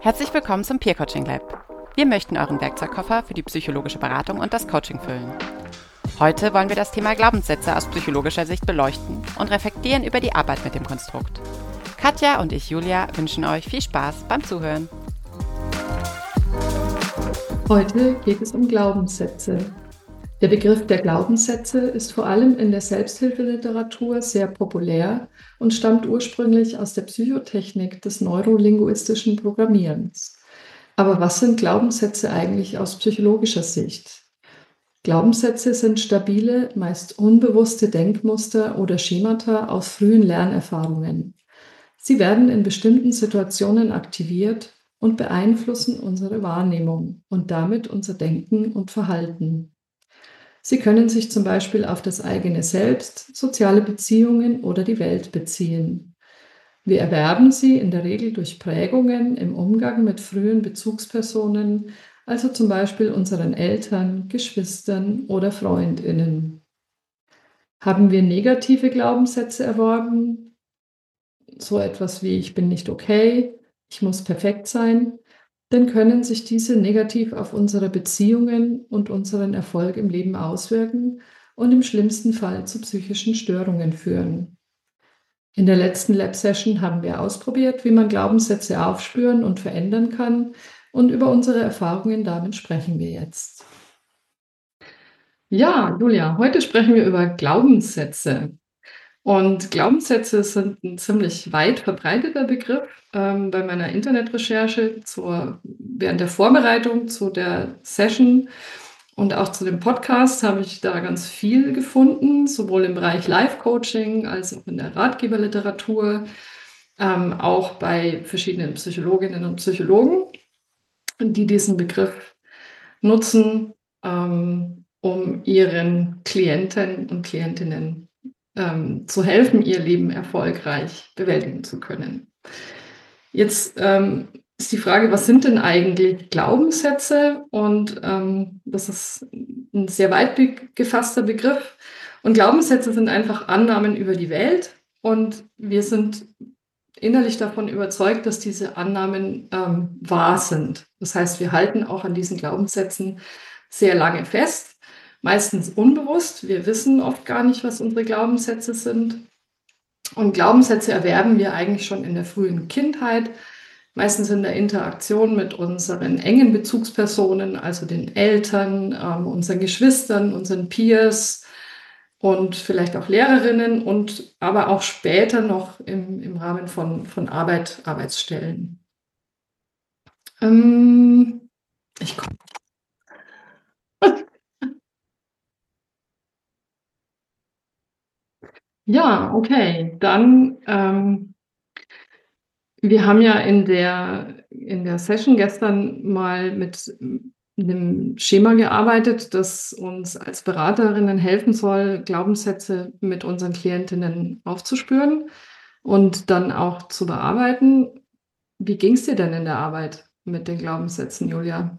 Herzlich willkommen zum Peer Coaching Lab. Wir möchten euren Werkzeugkoffer für die psychologische Beratung und das Coaching füllen. Heute wollen wir das Thema Glaubenssätze aus psychologischer Sicht beleuchten und reflektieren über die Arbeit mit dem Konstrukt. Katja und ich, Julia, wünschen euch viel Spaß beim Zuhören. Heute geht es um Glaubenssätze. Der Begriff der Glaubenssätze ist vor allem in der Selbsthilfeliteratur sehr populär und stammt ursprünglich aus der Psychotechnik des neurolinguistischen Programmierens. Aber was sind Glaubenssätze eigentlich aus psychologischer Sicht? Glaubenssätze sind stabile, meist unbewusste Denkmuster oder Schemata aus frühen Lernerfahrungen. Sie werden in bestimmten Situationen aktiviert und beeinflussen unsere Wahrnehmung und damit unser Denken und Verhalten. Sie können sich zum Beispiel auf das eigene Selbst, soziale Beziehungen oder die Welt beziehen. Wir erwerben sie in der Regel durch Prägungen im Umgang mit frühen Bezugspersonen, also zum Beispiel unseren Eltern, Geschwistern oder Freundinnen. Haben wir negative Glaubenssätze erworben, so etwas wie ich bin nicht okay, ich muss perfekt sein, dann können sich diese negativ auf unsere Beziehungen und unseren Erfolg im Leben auswirken und im schlimmsten Fall zu psychischen Störungen führen. In der letzten Lab-Session haben wir ausprobiert, wie man Glaubenssätze aufspüren und verändern kann und über unsere Erfahrungen damit sprechen wir jetzt. Ja, Julia, heute sprechen wir über Glaubenssätze. Und Glaubenssätze sind ein ziemlich weit verbreiteter Begriff. Ähm, bei meiner Internetrecherche zur, während der Vorbereitung zu der Session und auch zu dem Podcast habe ich da ganz viel gefunden, sowohl im Bereich Live-Coaching als auch in der Ratgeberliteratur, ähm, auch bei verschiedenen Psychologinnen und Psychologen, die diesen Begriff nutzen, ähm, um ihren Klienten und Klientinnen ähm, zu helfen, ihr Leben erfolgreich bewältigen zu können. Jetzt ähm, ist die Frage, was sind denn eigentlich Glaubenssätze? Und ähm, das ist ein sehr weit gefasster Begriff. Und Glaubenssätze sind einfach Annahmen über die Welt. Und wir sind innerlich davon überzeugt, dass diese Annahmen ähm, wahr sind. Das heißt, wir halten auch an diesen Glaubenssätzen sehr lange fest meistens unbewusst. Wir wissen oft gar nicht, was unsere Glaubenssätze sind. Und Glaubenssätze erwerben wir eigentlich schon in der frühen Kindheit, meistens in der Interaktion mit unseren engen Bezugspersonen, also den Eltern, ähm, unseren Geschwistern, unseren Peers und vielleicht auch Lehrerinnen und aber auch später noch im, im Rahmen von, von Arbeit, Arbeitsstellen. Ähm, ich komme Ja, okay. Dann, ähm, wir haben ja in der, in der Session gestern mal mit einem Schema gearbeitet, das uns als Beraterinnen helfen soll, Glaubenssätze mit unseren Klientinnen aufzuspüren und dann auch zu bearbeiten. Wie ging es dir denn in der Arbeit mit den Glaubenssätzen, Julia?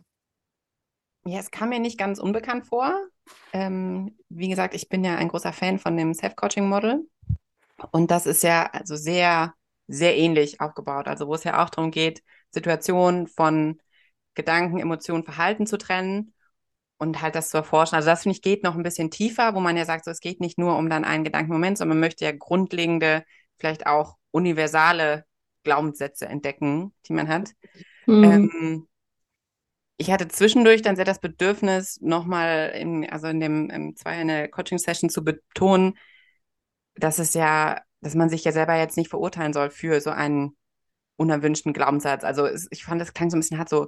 Ja, es kam mir nicht ganz unbekannt vor. Ähm, wie gesagt, ich bin ja ein großer Fan von dem Self-Coaching-Model. Und das ist ja also sehr, sehr ähnlich aufgebaut. Also wo es ja auch darum geht, Situationen von Gedanken, Emotionen, Verhalten zu trennen und halt das zu erforschen. Also das finde ich geht noch ein bisschen tiefer, wo man ja sagt, so es geht nicht nur um dann einen Gedankenmoment, sondern man möchte ja grundlegende, vielleicht auch universale Glaubenssätze entdecken, die man hat. Mhm. Ähm, ich hatte zwischendurch dann sehr das Bedürfnis, nochmal in, also in dem in zwei eine Coaching-Session zu betonen, dass es ja, dass man sich ja selber jetzt nicht verurteilen soll für so einen unerwünschten Glaubenssatz. Also es, ich fand, das klang so ein bisschen hart so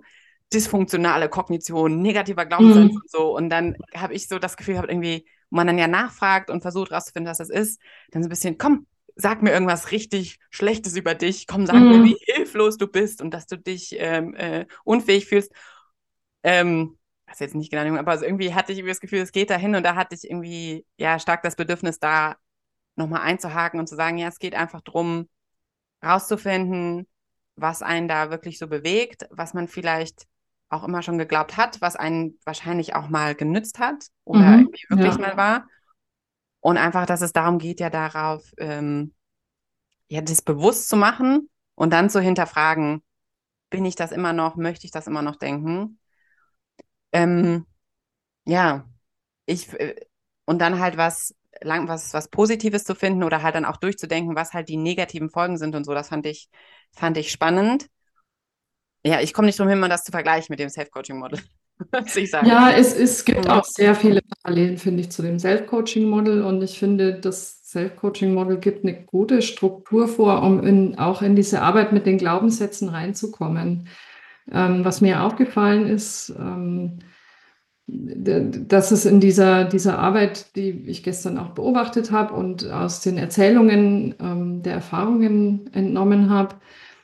dysfunktionale Kognition, negativer Glaubenssatz mhm. und so. Und dann habe ich so das Gefühl gehabt, irgendwie, wo man dann ja nachfragt und versucht rauszufinden, was das ist, dann so ein bisschen, komm, sag mir irgendwas richtig Schlechtes über dich, komm, sag mhm. mir, wie hilflos du bist und dass du dich ähm, äh, unfähig fühlst. Ähm, ist jetzt nicht genau, aber also irgendwie hatte ich irgendwie das Gefühl, es geht dahin und da hatte ich irgendwie ja stark das Bedürfnis, da nochmal einzuhaken und zu sagen, ja, es geht einfach darum, rauszufinden, was einen da wirklich so bewegt, was man vielleicht auch immer schon geglaubt hat, was einen wahrscheinlich auch mal genützt hat oder mhm, irgendwie wirklich ja. mal war. Und einfach, dass es darum geht, ja darauf, ähm, ja, das bewusst zu machen und dann zu hinterfragen, bin ich das immer noch, möchte ich das immer noch denken. Ähm, ja, ich, äh, und dann halt was, lang, was, was Positives zu finden oder halt dann auch durchzudenken, was halt die negativen Folgen sind und so, das fand ich, fand ich spannend. Ja, ich komme nicht drum hin, mal das zu vergleichen mit dem Self-Coaching-Model, muss ich sagen. Ja, es, es gibt auch sehr viele Parallelen, finde ich, zu dem Self-Coaching-Model und ich finde, das Self-Coaching-Model gibt eine gute Struktur vor, um in, auch in diese Arbeit mit den Glaubenssätzen reinzukommen. Ähm, was mir aufgefallen ist, ähm, dass es in dieser, dieser Arbeit, die ich gestern auch beobachtet habe und aus den Erzählungen ähm, der Erfahrungen entnommen habe,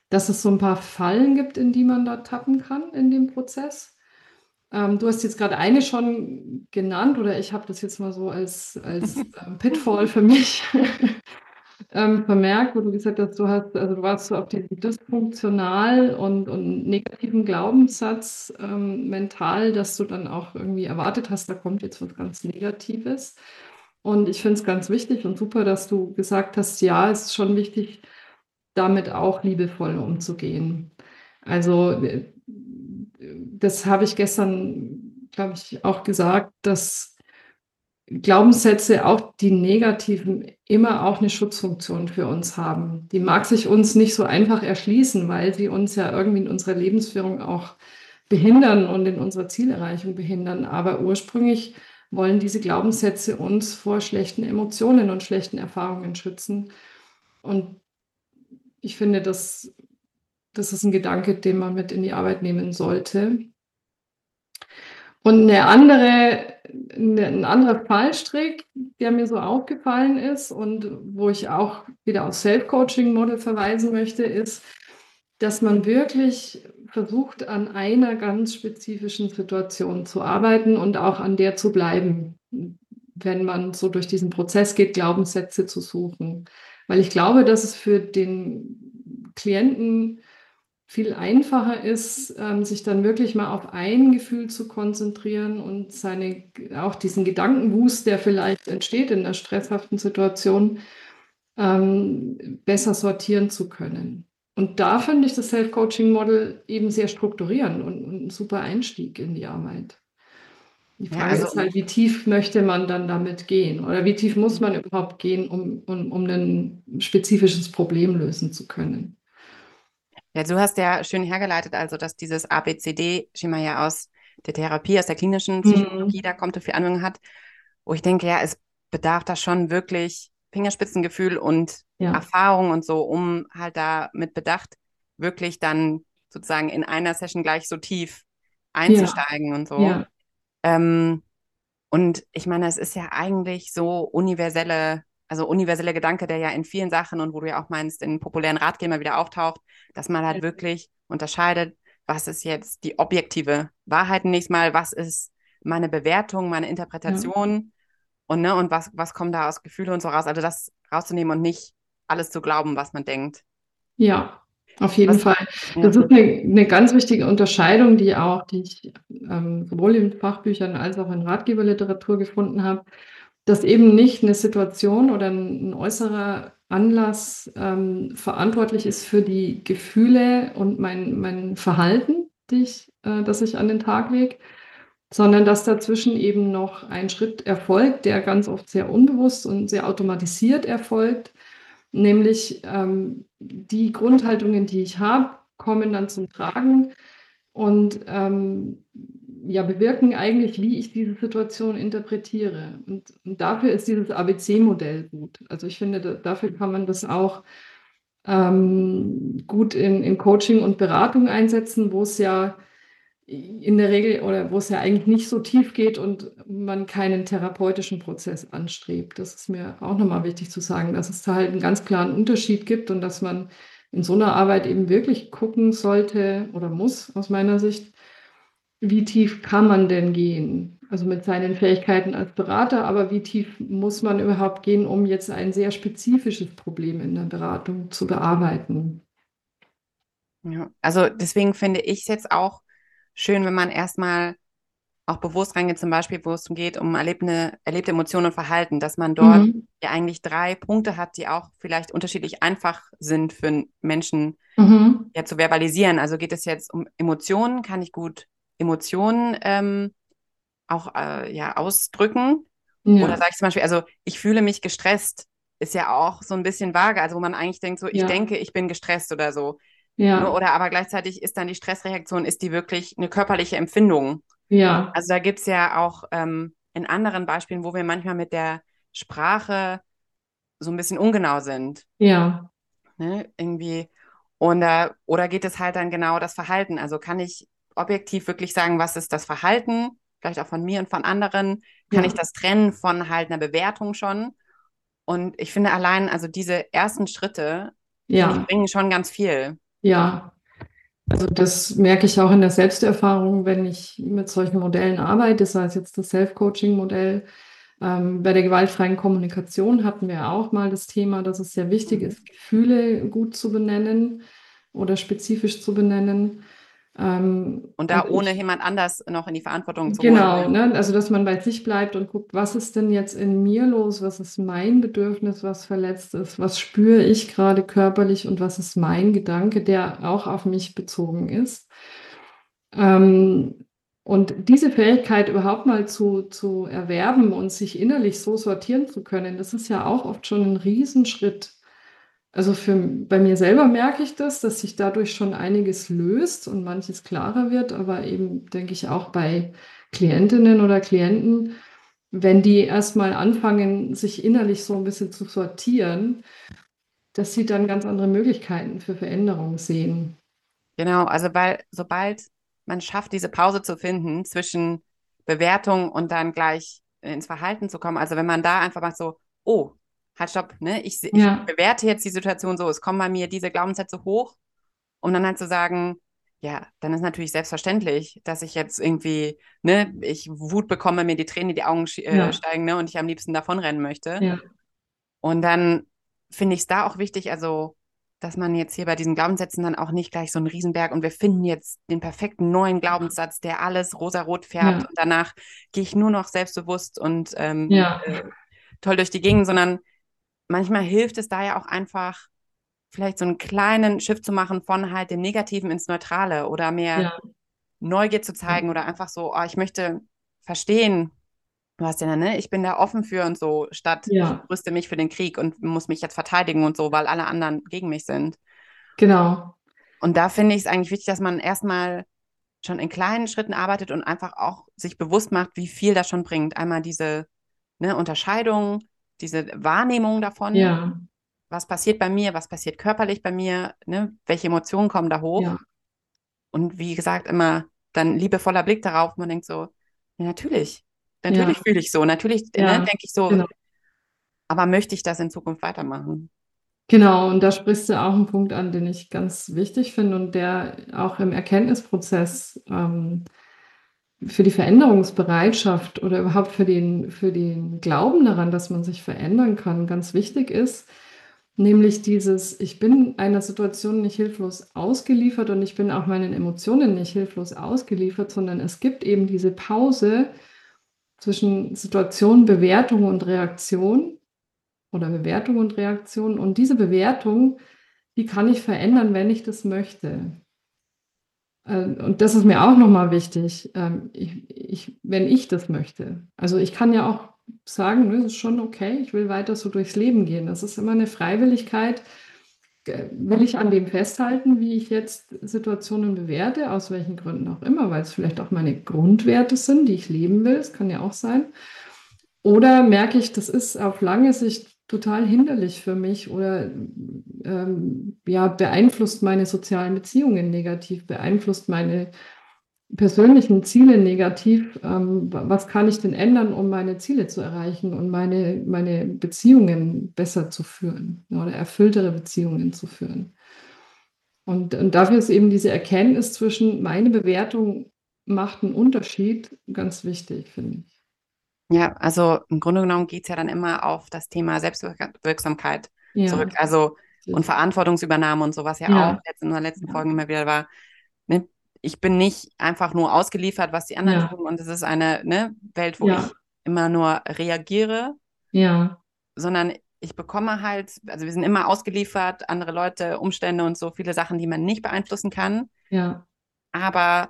dass es so ein paar Fallen gibt, in die man da tappen kann in dem Prozess. Ähm, du hast jetzt gerade eine schon genannt oder ich habe das jetzt mal so als, als ähm, Pitfall für mich ähm, vermerkt, wo du gesagt hast, du hast, also du warst so auf diesen dysfunktional und, und negativen Glaubenssatz ähm, mental, dass du dann auch irgendwie erwartet hast, da kommt jetzt was ganz Negatives. Und ich finde es ganz wichtig und super, dass du gesagt hast, ja, es ist schon wichtig, damit auch liebevoll umzugehen. Also äh, das habe ich gestern, glaube ich, auch gesagt, dass Glaubenssätze, auch die negativen, immer auch eine Schutzfunktion für uns haben. Die mag sich uns nicht so einfach erschließen, weil sie uns ja irgendwie in unserer Lebensführung auch behindern und in unserer Zielerreichung behindern. Aber ursprünglich wollen diese Glaubenssätze uns vor schlechten Emotionen und schlechten Erfahrungen schützen. Und ich finde, das, das ist ein Gedanke, den man mit in die Arbeit nehmen sollte. Und eine andere, ein anderer Fallstrick, der mir so aufgefallen ist und wo ich auch wieder auf Self-Coaching-Model verweisen möchte, ist, dass man wirklich versucht, an einer ganz spezifischen Situation zu arbeiten und auch an der zu bleiben, wenn man so durch diesen Prozess geht, Glaubenssätze zu suchen. Weil ich glaube, dass es für den Klienten viel einfacher ist, ähm, sich dann wirklich mal auf ein Gefühl zu konzentrieren und seine, auch diesen Gedankenwust, der vielleicht entsteht in einer stresshaften Situation, ähm, besser sortieren zu können. Und da finde ich das Self-Coaching-Model eben sehr strukturierend und, und, ein super Einstieg in die Arbeit. Die Frage ja, also, ist halt, wie tief möchte man dann damit gehen? Oder wie tief muss man überhaupt gehen, um, um, um ein spezifisches Problem lösen zu können? Ja, du hast ja schön hergeleitet, also dass dieses ABCD-Schema ja aus der Therapie, aus der klinischen mhm. Psychologie, mhm. da kommt, viel Anwendung hat, wo ich denke, ja, es bedarf da schon wirklich Fingerspitzengefühl und ja. Erfahrung und so, um halt da mit Bedacht wirklich dann sozusagen in einer Session gleich so tief einzusteigen ja. und so. Ja. Ähm, und ich meine, es ist ja eigentlich so universelle also universeller Gedanke, der ja in vielen Sachen und wo du ja auch meinst, in populären Ratgebern wieder auftaucht, dass man halt wirklich unterscheidet, was ist jetzt die objektive Wahrheit nächstes Mal, was ist meine Bewertung, meine Interpretation ja. und ne, und was, was kommt da aus Gefühle und so raus. Also das rauszunehmen und nicht alles zu glauben, was man denkt. Ja, auf jeden was, Fall. Das ja. ist eine, eine, ganz wichtige Unterscheidung, die auch, die ich ähm, sowohl in Fachbüchern als auch in Ratgeberliteratur gefunden habe dass eben nicht eine Situation oder ein, äußerer Anlass ähm, verantwortlich ist für die Gefühle und mein, mein Verhalten, die ich, äh, das ich an den Tag lege, sondern dass dazwischen eben noch ein Schritt erfolgt, der ganz oft sehr unbewusst und sehr automatisiert erfolgt, nämlich ähm, die Grundhaltungen, die ich habe, kommen dann zum Tragen. Und ähm, ja, bewirken eigentlich, wie ich diese Situation interpretiere. Und, und dafür ist dieses ABC-Modell gut. Also ich finde, da, dafür kann man das auch ähm, gut in, in Coaching und Beratung einsetzen, wo es ja in der Regel oder wo es ja eigentlich nicht so tief geht und man keinen therapeutischen Prozess anstrebt. Das ist mir auch nochmal wichtig zu sagen, dass es da halt einen ganz klaren Unterschied gibt und dass man in so einer Arbeit eben wirklich gucken sollte oder muss aus meiner Sicht, wie tief kann man denn gehen? Also mit seinen Fähigkeiten als Berater, aber wie tief muss man überhaupt gehen, um jetzt ein sehr spezifisches Problem in der Beratung zu bearbeiten? Ja, also deswegen finde ich es jetzt auch schön, wenn man erstmal auch bewusst reingehe, zum Beispiel, wo es geht um erlebte, erlebte Emotionen und Verhalten, dass man dort Mhm. ja eigentlich drei Punkte hat, die auch vielleicht unterschiedlich einfach sind für Menschen Mhm. ja zu verbalisieren. Also geht es jetzt um Emotionen, kann ich gut Emotionen ähm, auch äh, ja ausdrücken? Oder Ja. sage ich zum Beispiel, also ich fühle mich gestresst, ist ja auch so ein bisschen vage, also wo man eigentlich denkt, so ich Ja. denke, ich bin gestresst oder so. Ja. Ne? Oder aber gleichzeitig ist dann die Stressreaktion, ist die wirklich eine körperliche Empfindung? Ja. Also da gibt es ja auch ähm, in anderen Beispielen, wo wir manchmal mit der Sprache so ein bisschen ungenau sind. Ja. Ne? Irgendwie. Und, oder geht es halt dann genau das Verhalten? Also kann ich objektiv wirklich sagen, was ist das Verhalten? Vielleicht auch von mir und von anderen. Kann Ja. ich das trennen von halt einer Bewertung schon? Und ich finde allein, also diese ersten Schritte, Ja. bringen schon ganz viel. Ja. Also das merke ich auch in der Selbsterfahrung, wenn ich mit solchen Modellen arbeite, sei es jetzt das Self-Coaching-Modell. Ähm, bei der gewaltfreien Kommunikation hatten wir auch mal das Thema, dass es sehr wichtig ist, Gefühle gut zu benennen oder spezifisch zu benennen. Ähm, Und da und ohne ich, jemand anders noch in die Verantwortung zu genau, holen. ne? Also dass man bei sich bleibt und guckt, was ist denn jetzt in mir los, was ist mein Bedürfnis, was verletzt ist, was spüre ich gerade körperlich und was ist mein Gedanke, der auch auf mich bezogen ist. Ähm, und diese Fähigkeit überhaupt mal zu, zu erwerben und sich innerlich so sortieren zu können, das ist ja auch oft schon ein Riesenschritt. Also für, bei mir selber merke ich das, dass sich dadurch schon einiges löst und manches klarer wird, aber eben denke ich auch bei Klientinnen oder Klienten, wenn die erstmal anfangen, sich innerlich so ein bisschen zu sortieren, dass sie dann ganz andere Möglichkeiten für Veränderung sehen. Genau, also weil sobald man schafft, diese Pause zu finden zwischen Bewertung und dann gleich ins Verhalten zu kommen, also wenn man da einfach mal so, oh, halt stopp, ne, ich, ich Ja, bewerte jetzt die Situation so, es kommen bei mir diese Glaubenssätze hoch, um dann halt zu sagen, ja, dann ist natürlich selbstverständlich, dass ich jetzt irgendwie, ne, ich Wut bekomme, mir die Tränen in die Augen äh, ja, steigen, ne, und ich am liebsten davonrennen möchte. ja, Und dann finde ich es da auch wichtig, also, dass man jetzt hier bei diesen Glaubenssätzen dann auch nicht gleich so einen Riesenberg und wir finden jetzt den perfekten neuen Glaubenssatz, der alles rosarot färbt ja, und danach gehe ich nur noch selbstbewusst und ähm, ja, äh, toll durch die Gegend, sondern manchmal hilft es da ja auch einfach, vielleicht so einen kleinen Shift zu machen von halt dem Negativen ins Neutrale oder mehr ja, Neugier zu zeigen oder einfach so, oh, ich möchte verstehen, hast ja, ne, ich bin da offen für und so, statt ich ja, rüste mich für den Krieg und muss mich jetzt verteidigen und so, weil alle anderen gegen mich sind. genau. Und da finde ich es eigentlich wichtig, dass man erstmal schon in kleinen Schritten arbeitet und einfach auch sich bewusst macht, wie viel das schon bringt. Einmal diese ne, Unterscheidung, diese Wahrnehmung davon, Ja, was passiert bei mir, was passiert körperlich bei mir, ne, welche Emotionen kommen da hoch. ja, Und wie gesagt, immer dann liebevoller Blick darauf. Man denkt so, ja, natürlich, natürlich ja, fühle ich so, natürlich ne, denke ich so, genau. aber möchte ich das in Zukunft weitermachen? Genau, und da sprichst du auch einen Punkt an, den ich ganz wichtig finde und der auch im Erkenntnisprozess ähm, für die Veränderungsbereitschaft oder überhaupt für den, für den Glauben daran, dass man sich verändern kann, ganz wichtig ist. Nämlich dieses, ich bin einer Situation nicht hilflos ausgeliefert und ich bin auch meinen Emotionen nicht hilflos ausgeliefert, sondern es gibt eben diese Pause zwischen Situation, Bewertung und Reaktion oder Bewertung und Reaktion. Und diese Bewertung, die kann ich verändern, wenn ich das möchte. Äh, Und das ist mir auch nochmal wichtig, ähm, ich, ich, wenn ich das möchte. Also ich kann ja auch sagen, ne, das ist schon okay, ich will weiter so durchs Leben gehen. Das ist immer eine Freiwilligkeit. Will ich an dem festhalten, wie ich jetzt Situationen bewerte, aus welchen Gründen auch immer, weil es vielleicht auch meine Grundwerte sind, die ich leben will, das kann ja auch sein. Oder merke ich, das ist auf lange Sicht total hinderlich für mich oder ähm, ja, beeinflusst meine sozialen Beziehungen negativ, beeinflusst meine persönlichen Ziele negativ. Ähm, wa- was kann ich denn ändern, um meine Ziele zu erreichen und meine, meine Beziehungen besser zu führen oder erfülltere Beziehungen zu führen? Und, und dafür ist eben diese Erkenntnis zwischen meine Bewertung macht einen Unterschied ganz wichtig, finde ich. Ja, also im Grunde genommen geht es ja dann immer auf das Thema Selbstwirksamkeit zurück. Ja, Also und. Verantwortungsübernahme und so, was ja auch Ja, jetzt in den letzten ja, Folgen immer wieder war. Ne? ich bin nicht einfach nur ausgeliefert, was die anderen Ja. tun und es ist eine ne, Welt, wo Ja. ich immer nur reagiere, Ja. sondern ich bekomme halt, also wir sind immer ausgeliefert, andere Leute, Umstände und so viele Sachen, die man nicht beeinflussen kann. Ja. Aber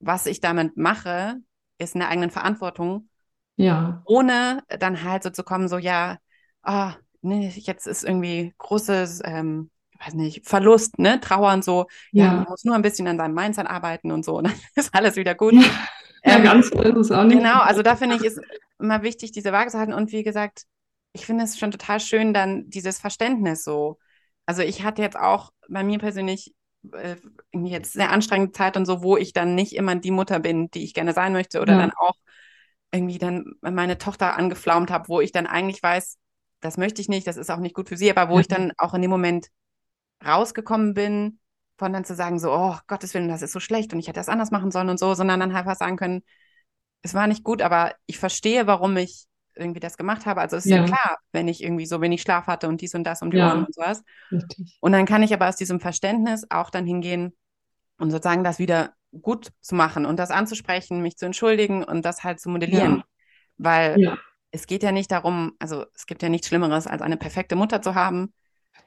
was ich damit mache, ist in der eigenen Verantwortung, Ja. ohne dann halt so zu kommen, so ja, ah, nee, jetzt ist irgendwie großes, ähm, weiß nicht, Verlust, ne, Trauer und so. Ja, Ja. man muss nur ein bisschen an seinem Mindset arbeiten und so, und dann ist alles wieder gut. Ja. Ähm, ganz so ist es auch nicht. Genau, also da finde ich es immer wichtig, diese Waage zu halten. Und wie gesagt, ich finde es schon total schön, dann dieses Verständnis so. Also ich hatte jetzt auch bei mir persönlich äh, irgendwie jetzt sehr anstrengende Zeit und so, wo ich dann nicht immer die Mutter bin, die ich gerne sein möchte, oder Ja. dann auch irgendwie dann meine Tochter angeflaumt habe, wo ich dann eigentlich weiß, das möchte ich nicht, das ist auch nicht gut für sie, aber wo Ja. ich dann auch in dem Moment rausgekommen bin, von dann zu sagen, so, oh Gottes Willen, das ist so schlecht und ich hätte das anders machen sollen und so, sondern dann halt einfach sagen können, es war nicht gut, aber ich verstehe, warum ich irgendwie das gemacht habe. Also es ist ja, Ja. klar, wenn ich irgendwie so wenig Schlaf hatte und dies und das um die Ja. Ohren und sowas. Richtig. Und dann kann ich aber aus diesem Verständnis auch dann hingehen und sozusagen das wieder gut zu machen und das anzusprechen, mich zu entschuldigen und das halt zu modellieren. Ja. Weil Ja. es geht ja nicht darum, also es gibt ja nichts Schlimmeres, als eine perfekte Mutter zu haben.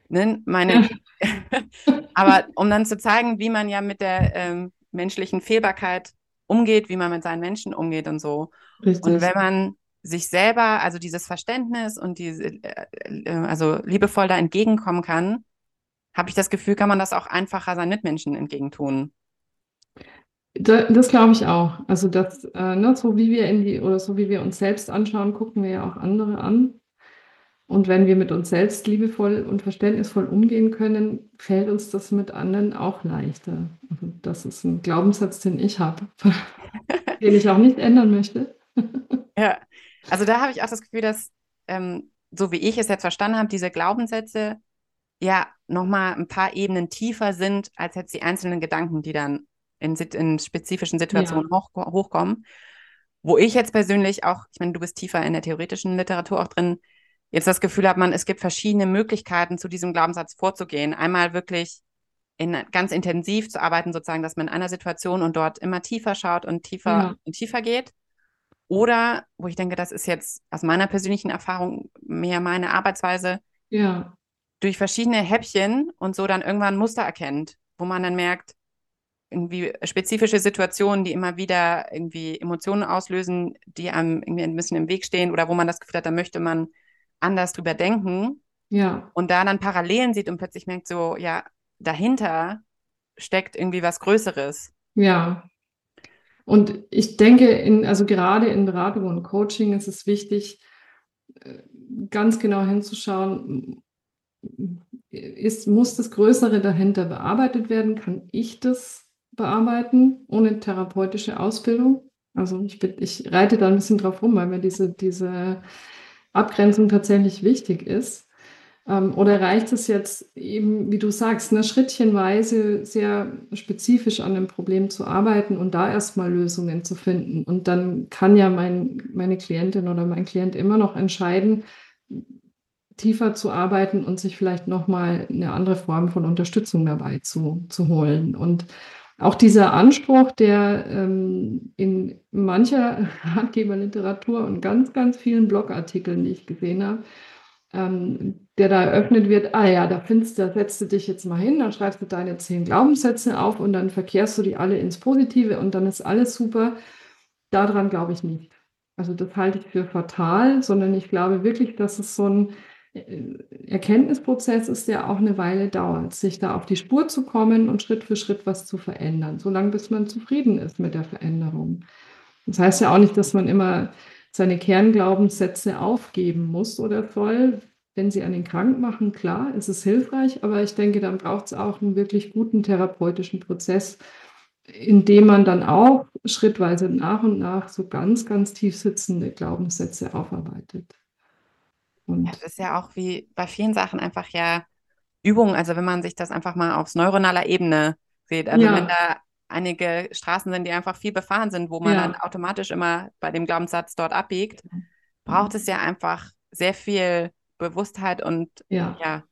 Ne? Meine, aber um dann zu zeigen, wie man ja mit der ähm, menschlichen Fehlbarkeit umgeht, wie man mit seinen Menschen umgeht und so. Richtig. Und wenn man sich selber, also dieses Verständnis und diese, äh, äh, also liebevoll da entgegenkommen kann, habe ich das Gefühl, kann man das auch einfacher seinen Mitmenschen entgegentun. Da, das glaube ich auch. Also das, äh, ne, so wie wir in die, oder so wie wir uns selbst anschauen, gucken wir ja auch andere an. Und wenn wir mit uns selbst liebevoll und verständnisvoll umgehen können, fällt uns das mit anderen auch leichter. Also das ist ein Glaubenssatz, den ich habe, den ich auch nicht ändern möchte. Ja, also da habe ich auch das Gefühl, dass, ähm, so wie ich es jetzt verstanden habe, diese Glaubenssätze ja nochmal ein paar Ebenen tiefer sind, als jetzt die einzelnen Gedanken, die dann in, in spezifischen Situationen hoch, hochkommen. Wo ich jetzt persönlich auch, ich meine, du bist tiefer in der theoretischen Literatur auch drin, jetzt das Gefühl hat man, es gibt verschiedene Möglichkeiten, zu diesem Glaubenssatz vorzugehen. Einmal wirklich in, ganz intensiv zu arbeiten, sozusagen, dass man in einer Situation und dort immer tiefer schaut und tiefer Ja. und tiefer geht. Oder, wo ich denke, das ist jetzt aus meiner persönlichen Erfahrung mehr meine Arbeitsweise, Ja, durch verschiedene Häppchen und so dann irgendwann Muster erkennt, wo man dann merkt, irgendwie spezifische Situationen, die immer wieder irgendwie Emotionen auslösen, die einem irgendwie ein bisschen im Weg stehen oder wo man das Gefühl hat, da möchte man anders drüber denken ja, und da dann Parallelen sieht und plötzlich merkt so, ja, dahinter steckt irgendwie was Größeres. ja. Und ich denke, in, also gerade in Beratung und Coaching ist es wichtig, äh, ganz genau hinzuschauen, ist, muss das Größere dahinter bearbeitet werden? Kann ich das bearbeiten ohne therapeutische Ausbildung? Also ich, bin, ich reite da ein bisschen drauf rum, weil mir diese, diese Abgrenzung tatsächlich wichtig ist. Ähm, oder reicht es jetzt eben, wie du sagst, ne, schrittchenweise sehr spezifisch an dem Problem zu arbeiten und da erstmal Lösungen zu finden? Und dann kann ja mein, meine Klientin oder mein Klient immer noch entscheiden, tiefer zu arbeiten und sich vielleicht nochmal eine andere Form von Unterstützung dabei zu, zu holen. Und auch dieser Anspruch, der ähm, in mancher Ratgeberliteratur und ganz, ganz vielen Blogartikeln, die ich gesehen habe, ähm, der da eröffnet wird, ah ja, da findest da setzt du dich jetzt mal hin, dann schreibst du deine zehn Glaubenssätze auf und dann verkehrst du die alle ins Positive und dann ist alles super. Daran glaube ich nicht. Also das halte ich für fatal, sondern ich glaube wirklich, dass es so ein Erkenntnisprozess ist, der auch eine Weile dauert, sich da auf die Spur zu kommen und Schritt für Schritt was zu verändern, solange bis man zufrieden ist mit der Veränderung. Das heißt ja auch nicht, dass man immer seine Kernglaubenssätze aufgeben muss oder soll. Wenn sie einen krank machen, klar, ist es hilfreich, aber ich denke, dann braucht es auch einen wirklich guten therapeutischen Prozess, in dem man dann auch schrittweise nach und nach so ganz, ganz tief sitzende Glaubenssätze aufarbeitet. Ja, das ist ja auch wie bei vielen Sachen einfach ja Übung. Also wenn man sich das einfach mal auf neuronaler Ebene sieht. Also Ja. wenn da einige Straßen sind, die einfach viel befahren sind, wo man Ja. dann automatisch immer bei dem Glaubenssatz dort abbiegt, braucht es ja einfach sehr viel Bewusstheit und ja, ja,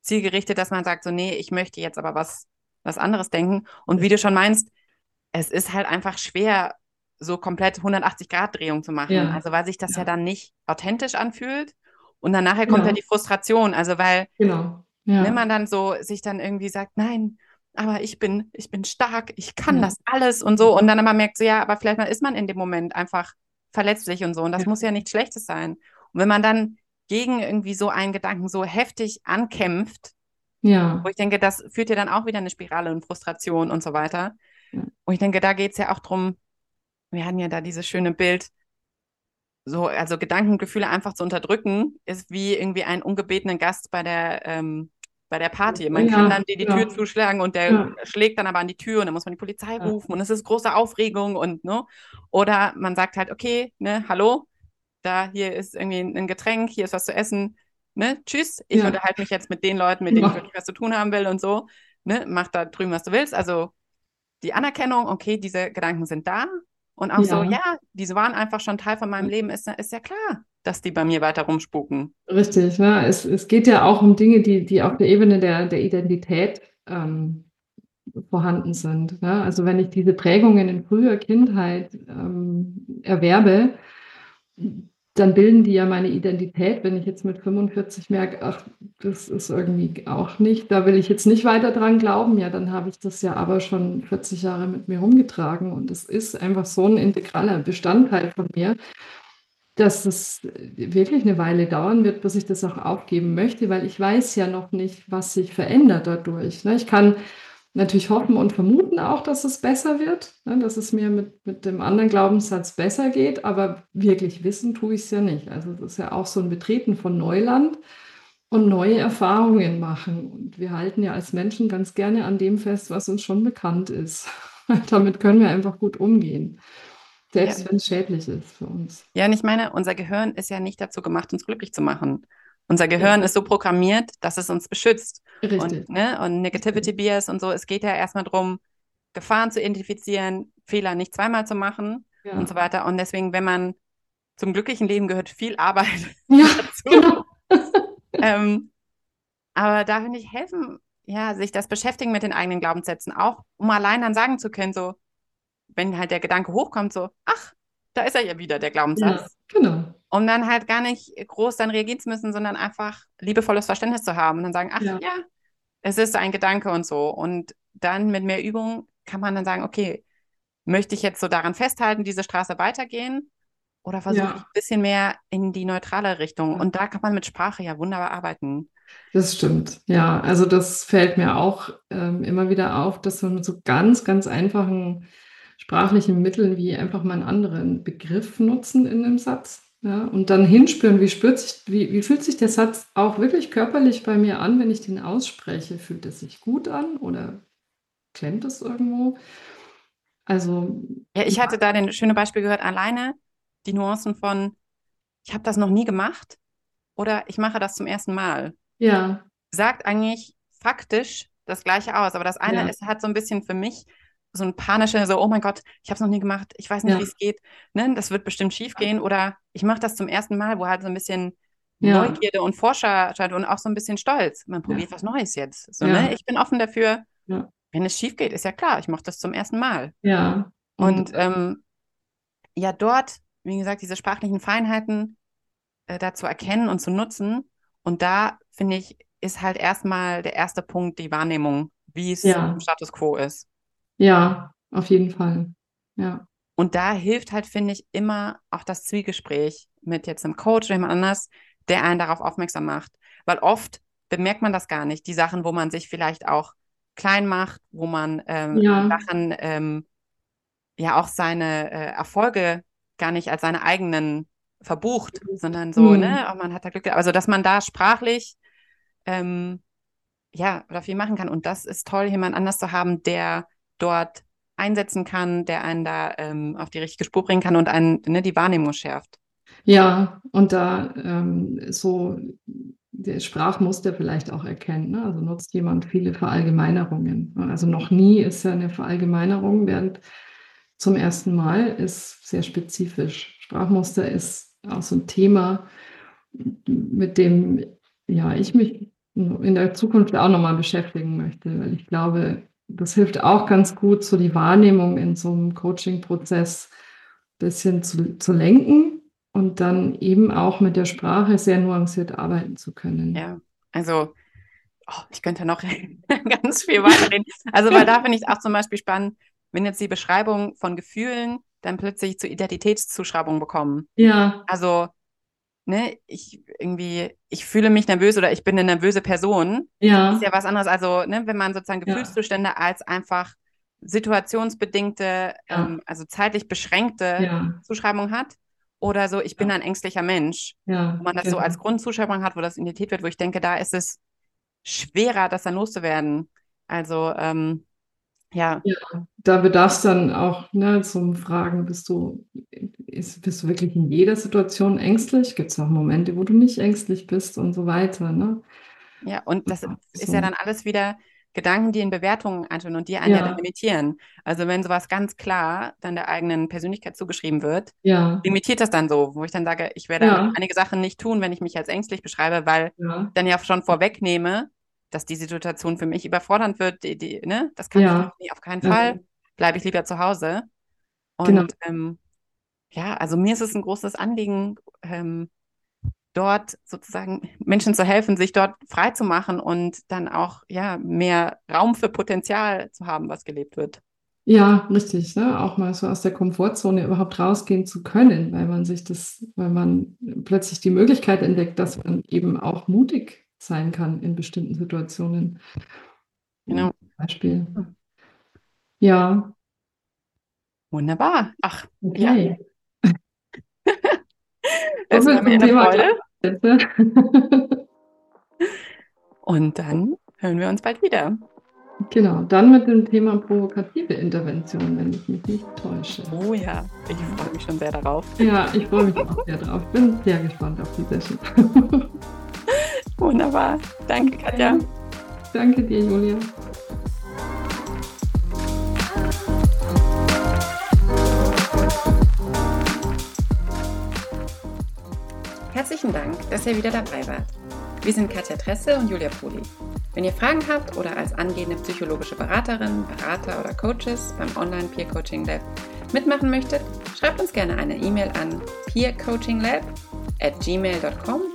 zielgerichtet, dass man sagt, so, nee, ich möchte jetzt aber was, was anderes denken. Und wie du schon meinst, es ist halt einfach schwer, so komplett 180-Grad-Drehung zu machen. Ja. Also weil sich das ja. Ja. dann nicht authentisch anfühlt. Und dann nachher kommt ja Genau. die Frustration. Also weil Genau. Ja. wenn man dann so sich dann irgendwie sagt, nein, aber ich bin, ich bin stark, ich kann Ja. das alles und so. Und dann aber merkt so, ja, aber vielleicht ist man in dem Moment einfach verletzlich und so. Und das Ja. muss ja nichts Schlechtes sein. Und wenn man dann gegen irgendwie so einen Gedanken so heftig ankämpft, Ja. wo ich denke, das führt ja dann auch wieder eine Spirale und Frustration und so weiter. Ja. Und ich denke, da geht es ja auch drum, wir hatten ja da dieses schöne Bild, so, also Gedanken und Gefühle einfach zu unterdrücken, ist wie irgendwie einen ungebetenen Gast bei der, ähm, bei der Party. Man Ja, kann dann die, die ja. Tür zuschlagen und der Ja. schlägt dann aber an die Tür und dann muss man die Polizei rufen und es ist große Aufregung und, ne? Oder man sagt halt, okay, ne, hallo, da, hier ist irgendwie ein Getränk, hier ist was zu essen, ne, tschüss, ich unterhalte mich jetzt mit den Leuten, mit denen ich wirklich was zu tun haben will und so, ne, mach da drüben, was du willst. Also die Anerkennung, okay, diese Gedanken sind da und auch so, Ja. ja, diese waren einfach schon Teil von meinem Leben, ist, ist ja klar, dass die bei mir weiter rumspuken. Richtig, ne? Es, es geht ja auch um Dinge, die, die auf der Ebene der, der Identität ähm, vorhanden sind. Ne? Also wenn ich diese Prägungen in früher Kindheit ähm, erwerbe, dann bilden die ja meine Identität. Wenn ich jetzt mit 45 merke, ach, das ist irgendwie auch nicht, da will ich jetzt nicht weiter dran glauben, ja, dann habe ich das ja aber schon 40 Jahre mit mir rumgetragen und es ist einfach so ein integraler Bestandteil von mir, dass es wirklich eine Weile dauern wird, bis ich das auch aufgeben möchte, weil ich weiß ja noch nicht, was sich verändert dadurch. Ne? Ich kann natürlich hoffen und vermuten auch, dass es besser wird, ne? dass es mir mit, mit dem anderen Glaubenssatz besser geht, aber wirklich wissen tue ich es ja nicht. Also das ist ja auch so ein Betreten von Neuland und neue Erfahrungen machen. Und wir halten ja als Menschen ganz gerne an dem fest, was uns schon bekannt ist. Damit können wir einfach gut umgehen. Selbst Ja. wenn es schädlich ist für uns. Ja, und ich meine, unser Gehirn ist ja nicht dazu gemacht, uns glücklich zu machen. Unser Gehirn ist so programmiert, dass es uns beschützt. Richtig. Und, ne, und Negativity Bias und so, es geht ja erstmal darum, Gefahren zu identifizieren, Fehler nicht zweimal zu machen Ja. und so weiter. Und deswegen, wenn man zum glücklichen Leben gehört viel Arbeit Ja, dazu. genau. Ähm, aber da finde ich helfen, ja, sich das beschäftigen mit den eigenen Glaubenssätzen auch, um allein dann sagen zu können, so, wenn halt der Gedanke hochkommt, so, ach, da ist er ja wieder, der Ja, Glaubenssatz. genau. Um dann halt gar nicht groß dann reagieren zu müssen, sondern einfach liebevolles Verständnis zu haben und dann sagen, ach Ja. ja, es ist ein Gedanke und so. Und dann mit mehr Übung kann man dann sagen, okay, möchte ich jetzt so daran festhalten, diese Straße weitergehen? Oder versuche Ja. ich ein bisschen mehr in die neutrale Richtung? Und da kann man mit Sprache ja wunderbar arbeiten. Das stimmt. Ja, also das fällt mir auch ähm, immer wieder auf, dass wir mit so ganz, ganz einfachen sprachlichen Mitteln wie einfach mal einen anderen Begriff nutzen in einem Satz. Ja, und dann hinspüren, wie, spürt sich, wie, wie fühlt sich der Satz auch wirklich körperlich bei mir an, wenn ich den ausspreche? Fühlt es sich gut an oder klemmt es irgendwo? Also, Ja, ich hatte da den schöne Beispiel gehört, alleine die Nuancen von, ich habe das noch nie gemacht oder ich mache das zum ersten Mal. ja, Sagt eigentlich faktisch das Gleiche aus, aber das eine Ja. ist, hat so ein bisschen für mich so ein panische, so, oh mein Gott, ich habe es noch nie gemacht, ich weiß nicht, Ja. wie es geht, ne, das wird bestimmt schief gehen oder ich mache das zum ersten Mal, wo halt so ein bisschen Ja. Neugierde und Forscherscheid und auch so ein bisschen Stolz. Man probiert was Neues jetzt. So, Ja. ne? Ich bin offen dafür. Ja. Wenn es schief geht, ist ja klar, ich mache das zum ersten Mal. ja. Und ähm, ja, dort, wie gesagt, diese sprachlichen Feinheiten äh, da zu erkennen und zu nutzen. Und da, finde ich, ist halt erstmal der erste Punkt die Wahrnehmung, wie es Ja. im Status quo ist. Ja, auf jeden Fall. Ja. Und da hilft halt, finde ich, immer auch das Zwiegespräch mit jetzt einem Coach oder jemand anders, der einen darauf aufmerksam macht. Weil oft bemerkt man das gar nicht. Die Sachen, wo man sich vielleicht auch klein macht, wo man ähm, Ja. Sachen, ähm, ja auch seine äh, Erfolge gar nicht als seine eigenen verbucht, sondern so, Mhm. ne, oh, man hat da Glück. Also, dass man da sprachlich ähm, ja, oder viel machen kann. Und das ist toll, jemand anders zu haben, der dort einsetzen kann, der einen da ähm, auf die richtige Spur bringen kann und einen ne, die Wahrnehmung schärft. Ja, und da ähm, so der Sprachmuster vielleicht auch erkennen. Ne? Also nutzt jemand viele Verallgemeinerungen. Also noch nie ist ja eine Verallgemeinerung, während zum ersten Mal ist sehr spezifisch. Sprachmuster ist auch so ein Thema, mit dem ja ich mich in der Zukunft auch nochmal beschäftigen möchte, weil ich glaube, das hilft auch ganz gut, so die Wahrnehmung in so einem Coaching-Prozess ein bisschen zu, zu lenken und dann eben auch mit der Sprache sehr nuanciert arbeiten zu können. Ja, also oh, ich könnte noch ganz viel weiterreden. Also, weil da finde ich auch zum Beispiel spannend, wenn jetzt die Beschreibung von Gefühlen dann plötzlich zu Identitätszuschreibungen bekommen. Ja. Also, ne, ich irgendwie, ich fühle mich nervös oder ich bin eine nervöse Person. Ja. Ist ja was anderes. Also, ne, wenn man sozusagen Gefühlszustände ja. als einfach situationsbedingte, ja. ähm, also zeitlich beschränkte ja. Zuschreibung hat. Oder so, ich bin ein ängstlicher Mensch. Ja, wo man das genau. so als Grundzuschreibung hat, wo das Identität wird, wo ich denke, da ist es schwerer, das dann loszuwerden. Also, ähm, ja. ja. Da bedarf es dann auch ne, zum Fragen, bist du, ist, bist du wirklich in jeder Situation ängstlich? Gibt es auch Momente, wo du nicht ängstlich bist und so weiter. Ne? Ja, und das so. ist ja dann alles wieder Gedanken, die in Bewertungen anschauen und die einen ja. ja dann limitieren. Also wenn sowas ganz klar dann der eigenen Persönlichkeit zugeschrieben wird, ja. limitiert das dann so, wo ich dann sage, ich werde ja. einige Sachen nicht tun, wenn ich mich als ängstlich beschreibe, weil dann ja schon vorwegnehme, dass die Situation für mich überfordernd wird. Die, die, ne? Das kann ja. ich nicht, auf keinen Fall. Bleibe ich lieber zu Hause. Und genau. ähm, ja, also mir ist es ein großes Anliegen, ähm, dort sozusagen Menschen zu helfen, sich dort frei zu machen und dann auch ja mehr Raum für Potenzial zu haben, was gelebt wird. Ja, richtig, ne? Auch mal so aus der Komfortzone überhaupt rausgehen zu können, weil man sich das, weil man plötzlich die Möglichkeit entdeckt, dass man eben auch mutig sein kann in bestimmten Situationen. Genau. Beispiel. Ja. Wunderbar. Ach, okay. Ja. das war mir eine Freude. Und dann hören wir uns bald wieder. Genau, dann mit dem Thema provokative Intervention, wenn ich mich nicht täusche. Oh ja, ich freue mich schon sehr darauf. Ja, ich freue mich auch sehr darauf. Bin sehr gespannt auf die Session. Wunderbar. Danke, Katja. Danke dir, Julia. Herzlichen Dank, dass ihr wieder dabei wart. Wir sind Katja Tresse und Julia Poli. Wenn ihr Fragen habt oder als angehende psychologische Beraterin, Berater oder Coaches beim Online Peer Coaching Lab mitmachen möchtet, schreibt uns gerne eine E-Mail an peercoachinglab at gmail.com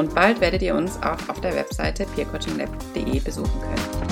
und bald werdet ihr uns auch auf der Webseite peercoachinglab.de besuchen können.